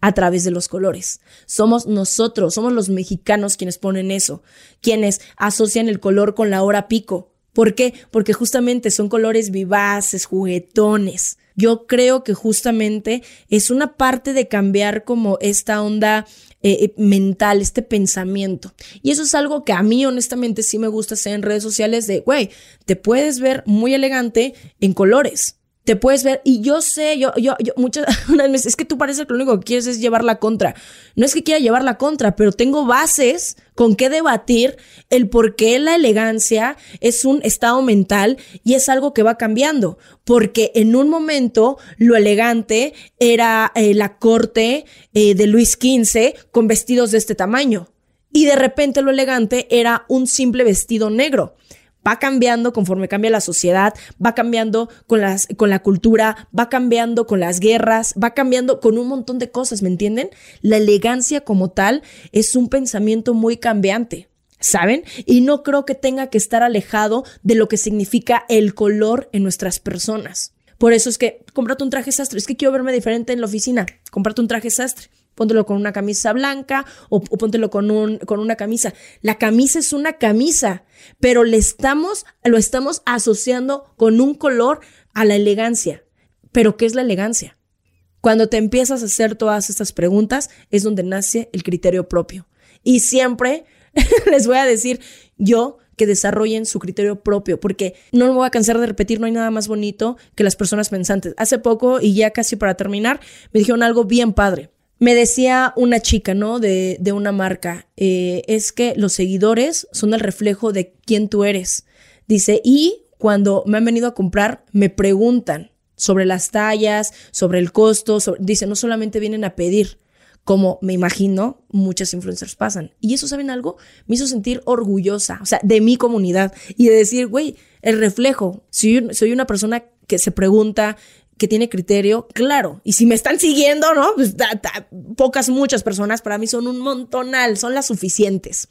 a través de los colores. Somos nosotros, somos los mexicanos quienes ponen eso, quienes asocian el color con la hora pico. ¿Por qué? Porque justamente son colores vivaces, juguetones. Yo creo que justamente es una parte de cambiar como esta onda eh, eh, mental, este pensamiento. Y eso es algo que a mí honestamente sí me gusta hacer en redes sociales de, güey, te puedes ver muy elegante en colores te puedes ver, y yo sé, yo, yo, yo, muchas [laughs] veces, es que tú parece que lo único que quieres es llevar la contra. No es que quiera llevar la contra, pero tengo bases con qué debatir el por qué la elegancia es un estado mental y es algo que va cambiando. Porque en un momento lo elegante era eh, la corte eh, de Luis XV con vestidos de este tamaño. Y de repente lo elegante era un simple vestido negro va cambiando conforme cambia la sociedad, va cambiando con, las, con la cultura, va cambiando con las guerras, va cambiando con un montón de cosas, ¿me entienden? La elegancia como tal es un pensamiento muy cambiante. ¿Saben? Y no creo que tenga que estar alejado de lo que significa el color en nuestras personas. Por eso es que cómprate un traje sastre. Es que quiero verme diferente en la oficina. Cómprate un traje sastre póntelo con una camisa blanca o, póntelo con, un, con una camisa. La camisa es una camisa, pero le estamos, lo estamos asociando con un color a la elegancia. Pero ¿qué es la elegancia? Cuando te empiezas a hacer todas estas preguntas es donde nace el criterio propio. Y siempre [laughs] les voy a decir yo que desarrollen su criterio propio, porque no me voy a cansar de repetir, no hay nada más bonito que las personas pensantes. Hace poco, y ya casi para terminar, me dijeron algo bien padre. Me decía una chica, ¿no? De, de una marca, eh, es que los seguidores son el reflejo de quién tú eres. Dice, y cuando me han venido a comprar, me preguntan sobre las tallas, sobre el costo, dice, no solamente vienen a pedir, como me imagino muchas influencers pasan. Y eso, ¿saben algo? Me hizo sentir orgullosa, o sea, de mi comunidad y de decir, güey, el reflejo, si soy una persona que se pregunta, que tiene criterio, claro. Y si me están siguiendo, ¿no? Pues, pocas, muchas personas para mí son un montonal, son las suficientes.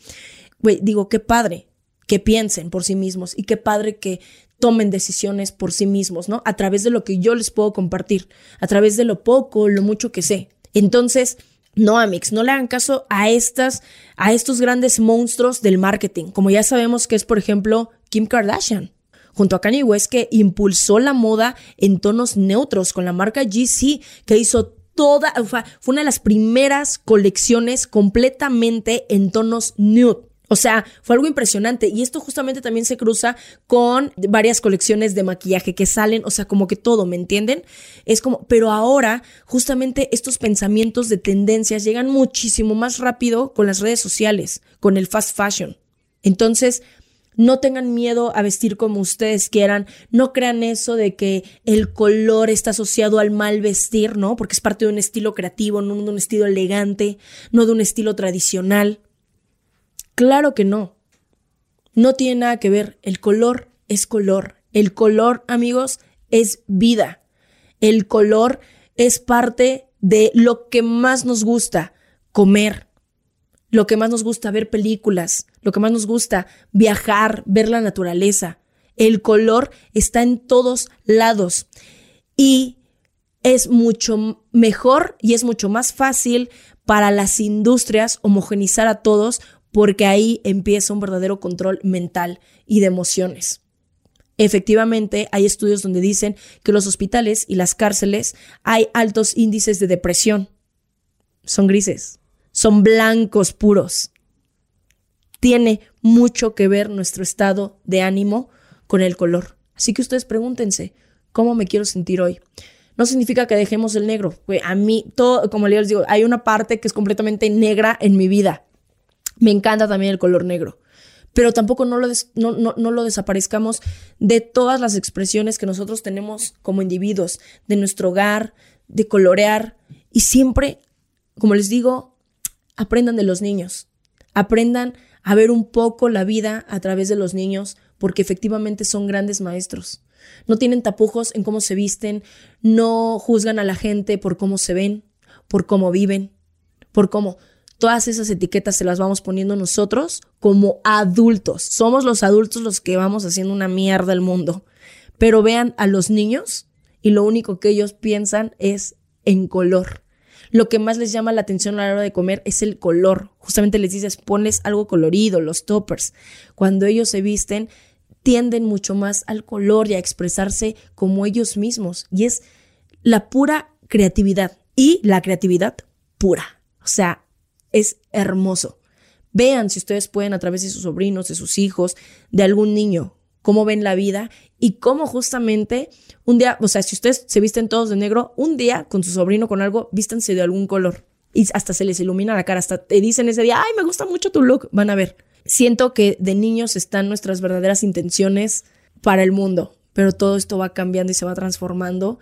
Güey, digo, qué padre que piensen por sí mismos y qué padre que tomen decisiones por sí mismos, ¿no? A través de lo que yo les puedo compartir, a través de lo poco, lo mucho que sé. Entonces, no, Amix, no le hagan caso a estas, a estos grandes monstruos del marketing, como ya sabemos que es, por ejemplo, Kim Kardashian junto a Kanye West que impulsó la moda en tonos neutros con la marca GC que hizo toda, fue una de las primeras colecciones completamente en tonos nude. O sea, fue algo impresionante. Y esto justamente también se cruza con varias colecciones de maquillaje que salen, o sea, como que todo, ¿me entienden? Es como, pero ahora justamente estos pensamientos de tendencias llegan muchísimo más rápido con las redes sociales, con el fast fashion. Entonces, no tengan miedo a vestir como ustedes quieran, no crean eso de que el color está asociado al mal vestir, ¿no? Porque es parte de un estilo creativo, no de un estilo elegante, no de un estilo tradicional. Claro que no. No tiene nada que ver. El color es color. El color, amigos, es vida. El color es parte de lo que más nos gusta, comer, lo que más nos gusta, ver películas, lo que más nos gusta, viajar, ver la naturaleza. El color está en todos lados. Y es mucho mejor y es mucho más fácil para las industrias homogenizar a todos porque ahí empieza un verdadero control mental y de emociones. Efectivamente, hay estudios donde dicen que los hospitales y las cárceles hay altos índices de depresión. Son grises, son blancos puros. Tiene mucho que ver nuestro estado de ánimo con el color. Así que ustedes pregúntense, ¿cómo me quiero sentir hoy? No significa que dejemos el negro. A mí, todo, como les digo, hay una parte que es completamente negra en mi vida. Me encanta también el color negro pero tampoco no lo, lo desaparezcamos de todas las expresiones que nosotros tenemos como individuos, de nuestro hogar, de colorear. Y siempre, como les digo, aprendan de los niños, aprendan a ver un poco la vida a través de los niños, porque efectivamente son grandes maestros. No tienen tapujos en cómo se visten, no juzgan a la gente por cómo se ven, por cómo viven, por cómo todas esas etiquetas se las vamos poniendo nosotros como adultos. Somos los adultos los que vamos haciendo una mierda al mundo. Pero vean a los niños y lo único que ellos piensan es en color. Lo que más les llama la atención a la hora de comer es el color. Justamente les dices, pones algo colorido, los toppers. Cuando ellos se visten, tienden mucho más al color y a expresarse como ellos mismos. Y es la pura creatividad y la creatividad pura. O sea, es hermoso. Vean si ustedes pueden a través de sus sobrinos, de sus hijos, de algún niño, cómo ven la vida y cómo justamente un día, o sea, si ustedes se visten todos de negro, un día con su sobrino con algo, vístanse de algún color y hasta se les ilumina la cara, hasta te dicen ese día, ay, me gusta mucho tu look, van a ver. Siento que de niños están nuestras verdaderas intenciones para el mundo, pero todo esto va cambiando y se va transformando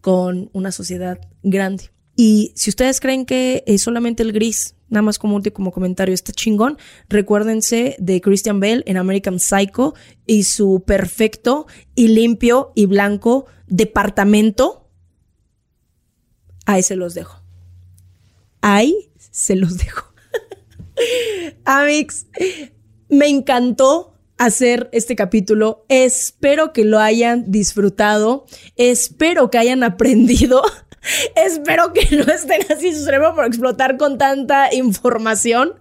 con una sociedad grande. Y si ustedes creen que es solamente el gris, nada más como último comentario, está chingón, recuérdense de Christian Bale en American Psycho y su perfecto y limpio y blanco departamento. Ahí se los dejo. Ahí se los dejo. [laughs] Amix, me encantó hacer este capítulo. Espero que lo hayan disfrutado. Espero que hayan aprendido [laughs] Espero que no estén así su cerebro por explotar con tanta información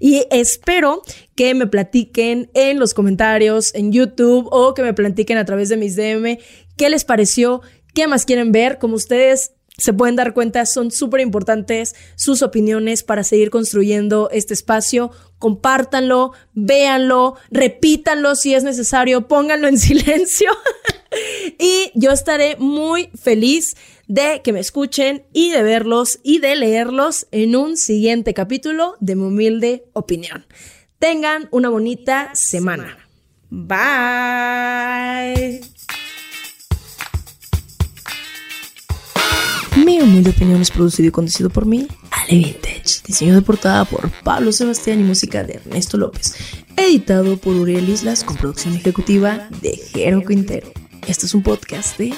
y espero que me platiquen en los comentarios en YouTube o que me platiquen a través de mis DM qué les pareció, qué más quieren ver, como ustedes se pueden dar cuenta, son súper importantes sus opiniones para seguir construyendo este espacio. Compártanlo, véanlo, repítanlo si es necesario, pónganlo en [laughs] silencio. y yo estaré muy feliz de que me escuchen y de verlos y de leerlos en un siguiente capítulo de mi humilde opinión. Tengan una bonita semana. Bye. Mi humilde opinión es producido y conducido por mí, Ale Vintage. Diseño de portada por Pablo Sebastián y música de Ernesto López. Editado por Uriel Islas con producción ejecutiva de Jero Quintero. Este es un podcast de